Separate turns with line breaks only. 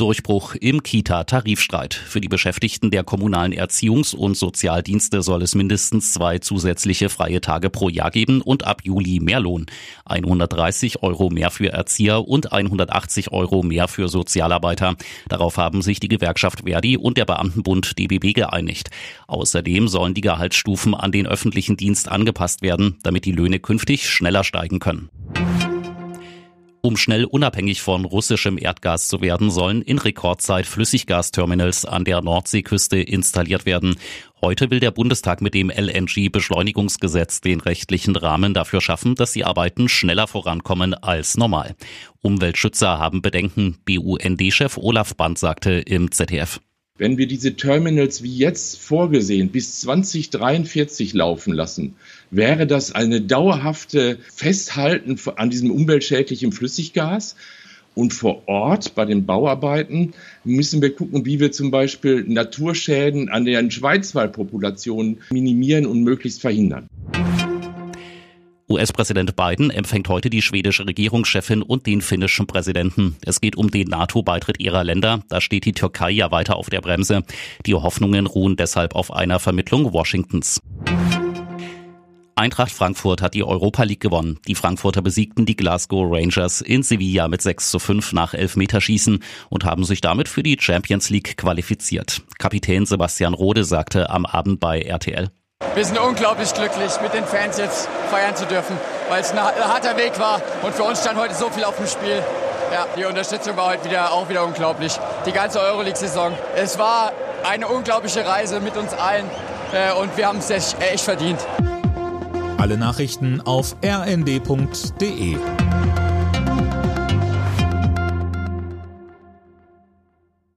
Durchbruch im Kita-Tarifstreit. Für die Beschäftigten der kommunalen Erziehungs- und Sozialdienste soll es mindestens zwei zusätzliche freie Tage pro Jahr geben und ab Juli mehr Lohn. 130 Euro mehr für Erzieher und 180 Euro mehr für Sozialarbeiter. Darauf haben sich die Gewerkschaft Verdi und der Beamtenbund DBB geeinigt. Außerdem sollen die Gehaltsstufen an den öffentlichen Dienst angepasst werden, damit die Löhne künftig schneller steigen können. Um schnell unabhängig von russischem Erdgas zu werden, sollen in Rekordzeit Flüssiggasterminals an der Nordseeküste installiert werden. Heute will der Bundestag mit dem LNG-Beschleunigungsgesetz den rechtlichen Rahmen dafür schaffen, dass die Arbeiten schneller vorankommen als normal. Umweltschützer haben Bedenken. BUND-Chef Olaf Band sagte im ZDF.
Wenn wir diese Terminals wie jetzt vorgesehen bis 2043 laufen lassen, wäre das eine dauerhafte Festhalten an diesem umweltschädlichen Flüssiggas. Und vor Ort bei den Bauarbeiten müssen wir gucken, wie wir zum Beispiel Naturschäden an den Schweizwaldpopulationen minimieren und möglichst verhindern.
US-Präsident Biden empfängt heute die schwedische Regierungschefin und den finnischen Präsidenten. Es geht um den NATO-Beitritt ihrer Länder. Da steht die Türkei ja weiter auf der Bremse. Die Hoffnungen ruhen deshalb auf einer Vermittlung Washingtons. Eintracht Frankfurt hat die Europa League gewonnen. Die Frankfurter besiegten die Glasgow Rangers in Sevilla mit 6 zu 5 nach Elfmeterschießen und haben sich damit für die Champions League qualifiziert. Kapitän Sebastian Rode sagte am Abend bei RTL.
Wir sind unglaublich glücklich, mit den Fans jetzt feiern zu dürfen, weil es ein harter Weg war und für uns stand heute so viel auf dem Spiel. Ja, die Unterstützung war heute wieder, auch wieder unglaublich. Die ganze Euroleague-Saison. Es war eine unglaubliche Reise mit uns allen äh, und wir haben es echt, echt verdient.
Alle Nachrichten auf rnd.de